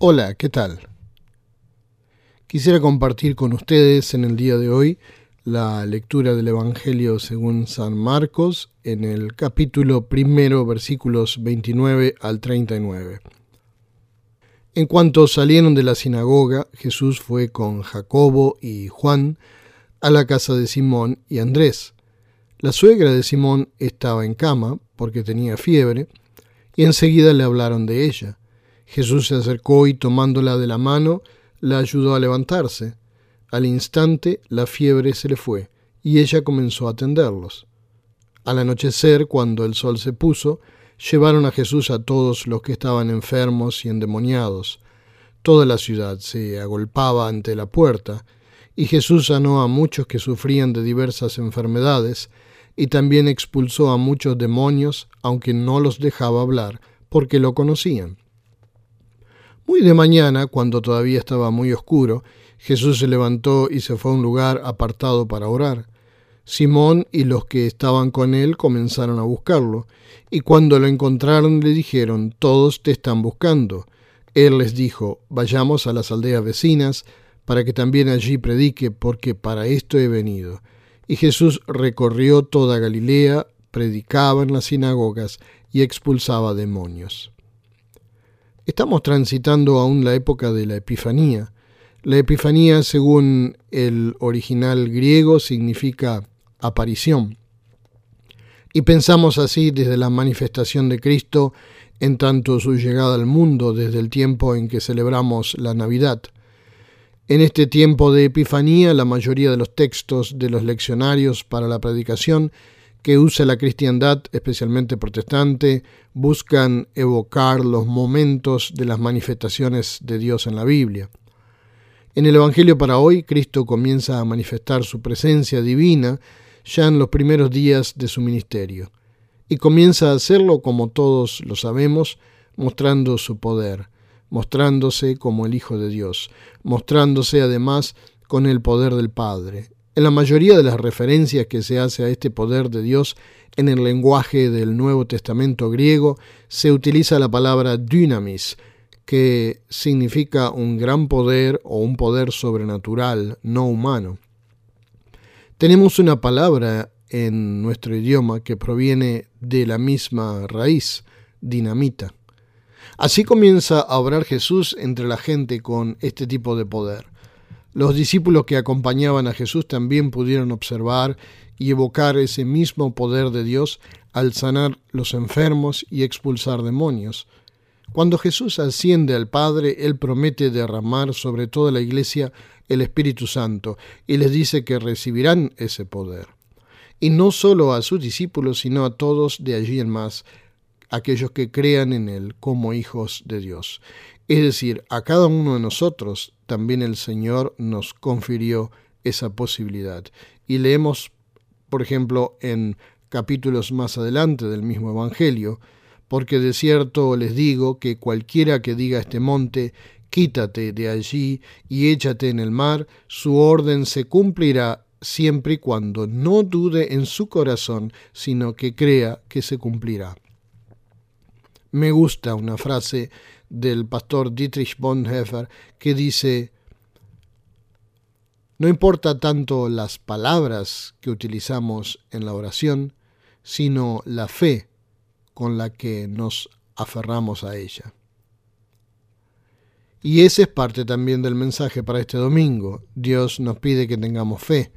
Hola, ¿qué tal? Quisiera compartir con ustedes en el día de hoy la lectura del Evangelio según San Marcos en el capítulo primero versículos 29 al 39. En cuanto salieron de la sinagoga, Jesús fue con Jacobo y Juan a la casa de Simón y Andrés. La suegra de Simón estaba en cama porque tenía fiebre y enseguida le hablaron de ella. Jesús se acercó y tomándola de la mano, la ayudó a levantarse. Al instante la fiebre se le fue, y ella comenzó a atenderlos. Al anochecer, cuando el sol se puso, llevaron a Jesús a todos los que estaban enfermos y endemoniados. Toda la ciudad se agolpaba ante la puerta, y Jesús sanó a muchos que sufrían de diversas enfermedades, y también expulsó a muchos demonios, aunque no los dejaba hablar, porque lo conocían. Muy de mañana, cuando todavía estaba muy oscuro, Jesús se levantó y se fue a un lugar apartado para orar. Simón y los que estaban con él comenzaron a buscarlo, y cuando lo encontraron le dijeron, Todos te están buscando. Él les dijo, Vayamos a las aldeas vecinas, para que también allí predique, porque para esto he venido. Y Jesús recorrió toda Galilea, predicaba en las sinagogas y expulsaba demonios. Estamos transitando aún la época de la Epifanía. La Epifanía, según el original griego, significa aparición. Y pensamos así desde la manifestación de Cristo en tanto su llegada al mundo desde el tiempo en que celebramos la Navidad. En este tiempo de Epifanía, la mayoría de los textos de los leccionarios para la predicación que usa la cristiandad, especialmente protestante, buscan evocar los momentos de las manifestaciones de Dios en la Biblia. En el Evangelio para hoy, Cristo comienza a manifestar su presencia divina ya en los primeros días de su ministerio, y comienza a hacerlo como todos lo sabemos, mostrando su poder, mostrándose como el Hijo de Dios, mostrándose además con el poder del Padre, en la mayoría de las referencias que se hace a este poder de Dios en el lenguaje del Nuevo Testamento griego se utiliza la palabra dynamis, que significa un gran poder o un poder sobrenatural, no humano. Tenemos una palabra en nuestro idioma que proviene de la misma raíz, dinamita. Así comienza a obrar Jesús entre la gente con este tipo de poder. Los discípulos que acompañaban a Jesús también pudieron observar y evocar ese mismo poder de Dios al sanar los enfermos y expulsar demonios. Cuando Jesús asciende al Padre, Él promete derramar sobre toda la iglesia el Espíritu Santo y les dice que recibirán ese poder. Y no solo a sus discípulos, sino a todos de allí en más, aquellos que crean en Él como hijos de Dios. Es decir, a cada uno de nosotros también el Señor nos confirió esa posibilidad. Y leemos, por ejemplo, en capítulos más adelante del mismo Evangelio, porque de cierto les digo que cualquiera que diga este monte, quítate de allí y échate en el mar, su orden se cumplirá siempre y cuando no dude en su corazón, sino que crea que se cumplirá. Me gusta una frase del pastor Dietrich Bonhoeffer que dice, no importa tanto las palabras que utilizamos en la oración, sino la fe con la que nos aferramos a ella. Y ese es parte también del mensaje para este domingo. Dios nos pide que tengamos fe,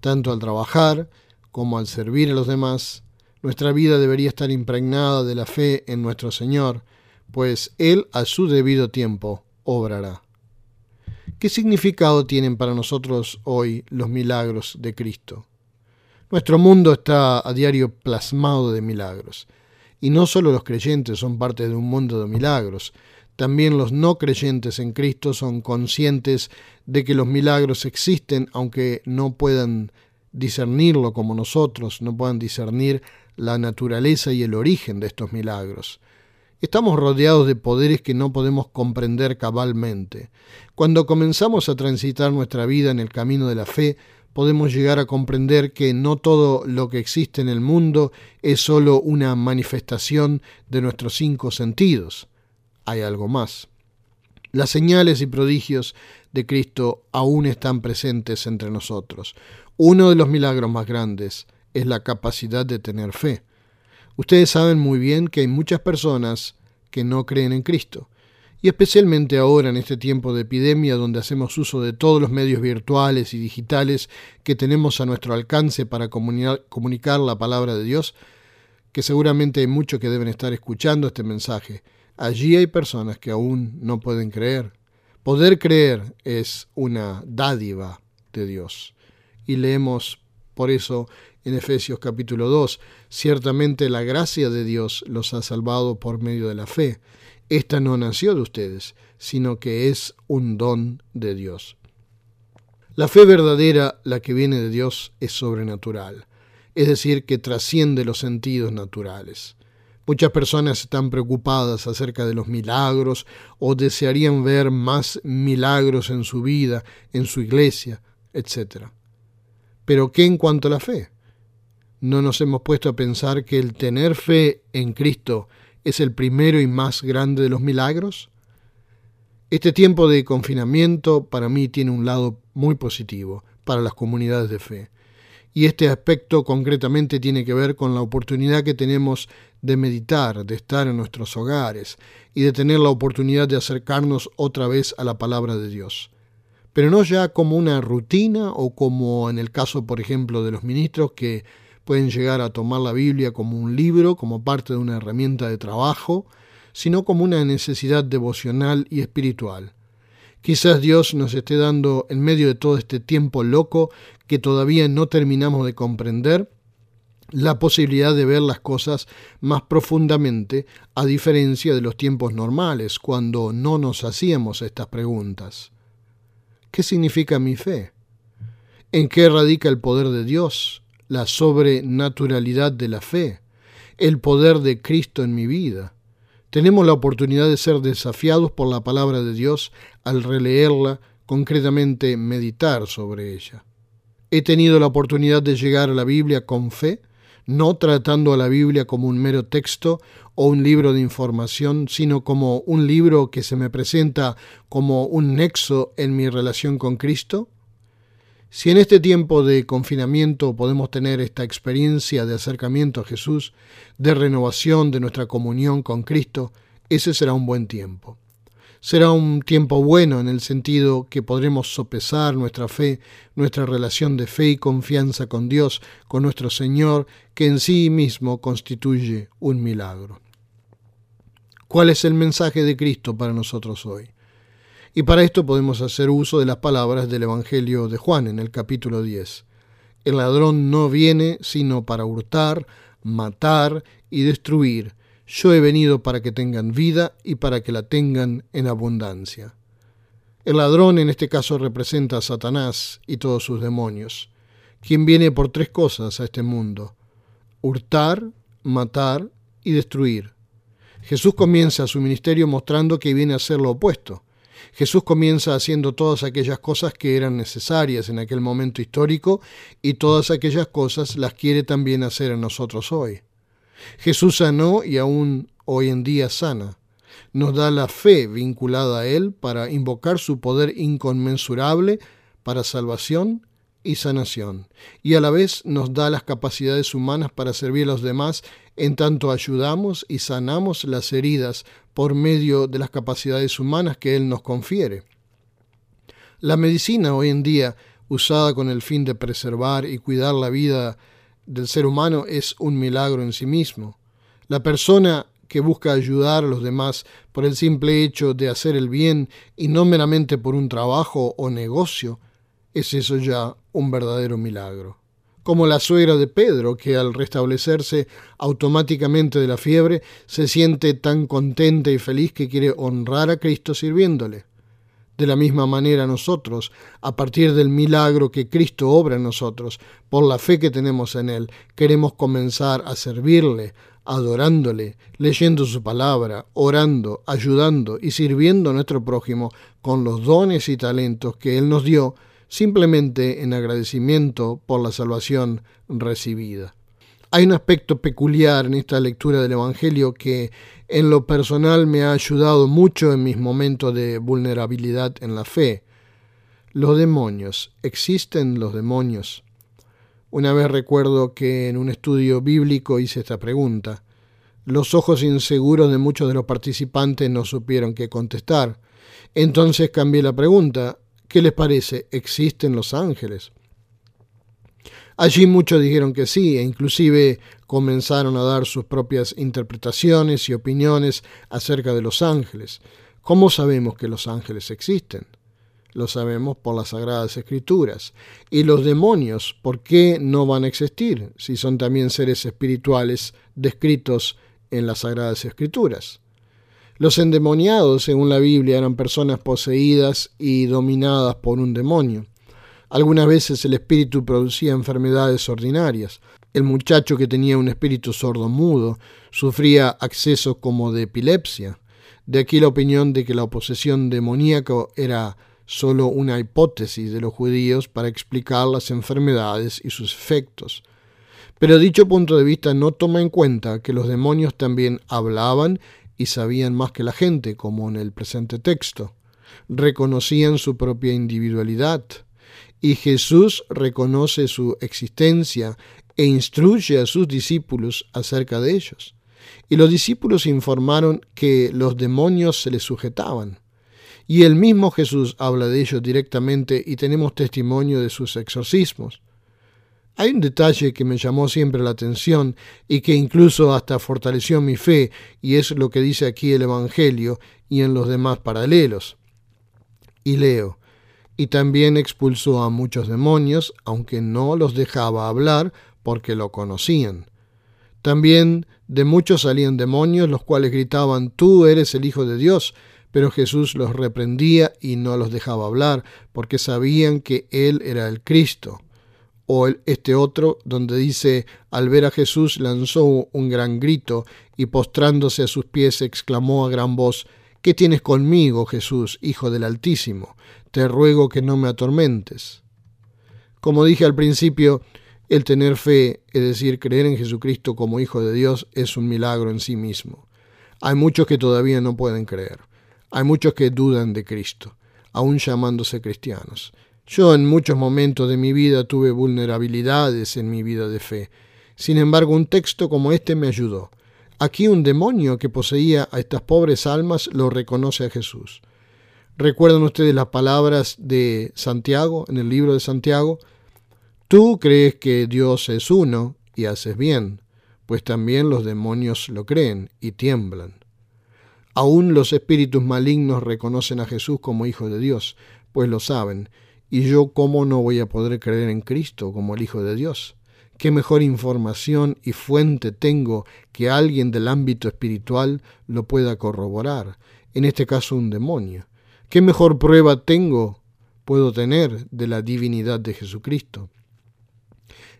tanto al trabajar como al servir a los demás. Nuestra vida debería estar impregnada de la fe en nuestro Señor, pues Él a su debido tiempo obrará. ¿Qué significado tienen para nosotros hoy los milagros de Cristo? Nuestro mundo está a diario plasmado de milagros, y no solo los creyentes son parte de un mundo de milagros, también los no creyentes en Cristo son conscientes de que los milagros existen, aunque no puedan discernirlo como nosotros, no puedan discernir la naturaleza y el origen de estos milagros. Estamos rodeados de poderes que no podemos comprender cabalmente. Cuando comenzamos a transitar nuestra vida en el camino de la fe, podemos llegar a comprender que no todo lo que existe en el mundo es sólo una manifestación de nuestros cinco sentidos. Hay algo más. Las señales y prodigios de Cristo aún están presentes entre nosotros. Uno de los milagros más grandes es la capacidad de tener fe. Ustedes saben muy bien que hay muchas personas que no creen en Cristo. Y especialmente ahora en este tiempo de epidemia donde hacemos uso de todos los medios virtuales y digitales que tenemos a nuestro alcance para comunicar, la palabra de Dios, que seguramente hay muchos que deben estar escuchando este mensaje. Allí hay personas que aún no pueden creer. Poder creer es una dádiva de Dios. Y leemos por eso en Efesios capítulo 2, ciertamente la gracia de Dios los ha salvado por medio de la fe. Esta no nació de ustedes, sino que es un don de Dios. La fe verdadera, la que viene de Dios, es sobrenatural, es decir, que trasciende los sentidos naturales. Muchas personas están preocupadas acerca de los milagros o desearían ver más milagros en su vida, en su iglesia, etc. Pero ¿qué en cuanto a la fe? ¿No nos hemos puesto a pensar que el tener fe en Cristo es el primero y más grande de los milagros? Este tiempo de confinamiento para mí tiene un lado muy positivo para las comunidades de fe. Y este aspecto concretamente tiene que ver con la oportunidad que tenemos de meditar, de estar en nuestros hogares y de tener la oportunidad de acercarnos otra vez a la palabra de Dios. Pero no ya como una rutina o como en el caso, por ejemplo, de los ministros que pueden llegar a tomar la Biblia como un libro, como parte de una herramienta de trabajo, sino como una necesidad devocional y espiritual. Quizás Dios nos esté dando, en medio de todo este tiempo loco que todavía no terminamos de comprender, la posibilidad de ver las cosas más profundamente, a diferencia de los tiempos normales, cuando no nos hacíamos estas preguntas. ¿Qué significa mi fe? ¿En qué radica el poder de Dios? la sobrenaturalidad de la fe, el poder de Cristo en mi vida. Tenemos la oportunidad de ser desafiados por la palabra de Dios al releerla, concretamente meditar sobre ella. He tenido la oportunidad de llegar a la Biblia con fe, no tratando a la Biblia como un mero texto o un libro de información, sino como un libro que se me presenta como un nexo en mi relación con Cristo. Si en este tiempo de confinamiento podemos tener esta experiencia de acercamiento a Jesús, de renovación de nuestra comunión con Cristo, ese será un buen tiempo. Será un tiempo bueno en el sentido que podremos sopesar nuestra fe, nuestra relación de fe y confianza con Dios, con nuestro Señor, que en sí mismo constituye un milagro. ¿Cuál es el mensaje de Cristo para nosotros hoy? Y para esto podemos hacer uso de las palabras del Evangelio de Juan en el capítulo 10. El ladrón no viene sino para hurtar, matar y destruir. Yo he venido para que tengan vida y para que la tengan en abundancia. El ladrón en este caso representa a Satanás y todos sus demonios, quien viene por tres cosas a este mundo, hurtar, matar y destruir. Jesús comienza su ministerio mostrando que viene a hacer lo opuesto, Jesús comienza haciendo todas aquellas cosas que eran necesarias en aquel momento histórico y todas aquellas cosas las quiere también hacer en nosotros hoy. Jesús sanó y aún hoy en día sana. Nos da la fe vinculada a Él para invocar su poder inconmensurable para salvación y sanación, y a la vez nos da las capacidades humanas para servir a los demás en tanto ayudamos y sanamos las heridas por medio de las capacidades humanas que Él nos confiere. La medicina hoy en día, usada con el fin de preservar y cuidar la vida del ser humano, es un milagro en sí mismo. La persona que busca ayudar a los demás por el simple hecho de hacer el bien y no meramente por un trabajo o negocio, es eso ya un verdadero milagro. Como la suegra de Pedro, que al restablecerse automáticamente de la fiebre, se siente tan contenta y feliz que quiere honrar a Cristo sirviéndole. De la misma manera nosotros, a partir del milagro que Cristo obra en nosotros, por la fe que tenemos en Él, queremos comenzar a servirle, adorándole, leyendo su palabra, orando, ayudando y sirviendo a nuestro prójimo con los dones y talentos que Él nos dio, simplemente en agradecimiento por la salvación recibida. Hay un aspecto peculiar en esta lectura del Evangelio que en lo personal me ha ayudado mucho en mis momentos de vulnerabilidad en la fe. Los demonios. ¿Existen los demonios? Una vez recuerdo que en un estudio bíblico hice esta pregunta. Los ojos inseguros de muchos de los participantes no supieron qué contestar. Entonces cambié la pregunta. ¿Qué les parece? ¿Existen los ángeles? Allí muchos dijeron que sí, e inclusive comenzaron a dar sus propias interpretaciones y opiniones acerca de los ángeles. ¿Cómo sabemos que los ángeles existen? Lo sabemos por las Sagradas Escrituras. ¿Y los demonios por qué no van a existir si son también seres espirituales descritos en las Sagradas Escrituras? Los endemoniados, según la Biblia, eran personas poseídas y dominadas por un demonio. Algunas veces el espíritu producía enfermedades ordinarias. El muchacho que tenía un espíritu sordo-mudo sufría accesos como de epilepsia. De aquí la opinión de que la posesión demoníaca era solo una hipótesis de los judíos para explicar las enfermedades y sus efectos. Pero dicho punto de vista no toma en cuenta que los demonios también hablaban y sabían más que la gente, como en el presente texto. Reconocían su propia individualidad. Y Jesús reconoce su existencia e instruye a sus discípulos acerca de ellos. Y los discípulos informaron que los demonios se les sujetaban. Y el mismo Jesús habla de ellos directamente y tenemos testimonio de sus exorcismos. Hay un detalle que me llamó siempre la atención y que incluso hasta fortaleció mi fe, y es lo que dice aquí el Evangelio y en los demás paralelos. Y leo, y también expulsó a muchos demonios, aunque no los dejaba hablar porque lo conocían. También de muchos salían demonios, los cuales gritaban, Tú eres el Hijo de Dios, pero Jesús los reprendía y no los dejaba hablar, porque sabían que Él era el Cristo. O este otro, donde dice, al ver a Jesús lanzó un gran grito y postrándose a sus pies exclamó a gran voz, ¿Qué tienes conmigo, Jesús, Hijo del Altísimo? Te ruego que no me atormentes. Como dije al principio, el tener fe, es decir, creer en Jesucristo como Hijo de Dios, es un milagro en sí mismo. Hay muchos que todavía no pueden creer. Hay muchos que dudan de Cristo, aún llamándose cristianos. Yo en muchos momentos de mi vida tuve vulnerabilidades en mi vida de fe. Sin embargo, un texto como este me ayudó. Aquí un demonio que poseía a estas pobres almas lo reconoce a Jesús. ¿Recuerdan ustedes las palabras de Santiago en el libro de Santiago? Tú crees que Dios es uno y haces bien, pues también los demonios lo creen y tiemblan. Aún los espíritus malignos reconocen a Jesús como Hijo de Dios, pues lo saben. ¿Y yo cómo no voy a poder creer en Cristo como el Hijo de Dios? ¿Qué mejor información y fuente tengo que alguien del ámbito espiritual lo pueda corroborar? En este caso un demonio. ¿Qué mejor prueba tengo, puedo tener de la divinidad de Jesucristo?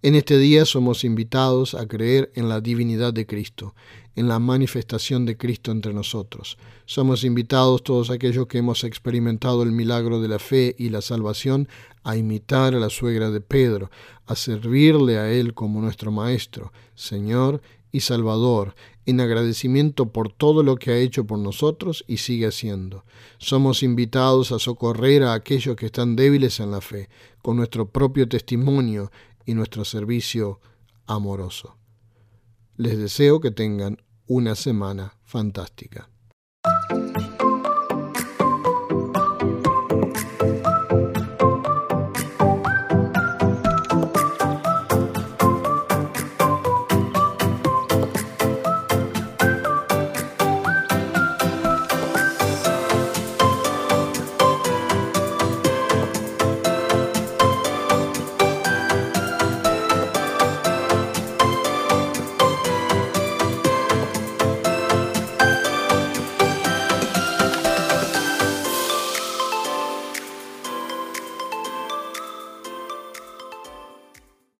En este día somos invitados a creer en la divinidad de Cristo, en la manifestación de Cristo entre nosotros. Somos invitados todos aquellos que hemos experimentado el milagro de la fe y la salvación a imitar a la suegra de Pedro, a servirle a Él como nuestro Maestro, Señor y Salvador, en agradecimiento por todo lo que ha hecho por nosotros y sigue haciendo. Somos invitados a socorrer a aquellos que están débiles en la fe, con nuestro propio testimonio y nuestro servicio amoroso. Les deseo que tengan una semana fantástica.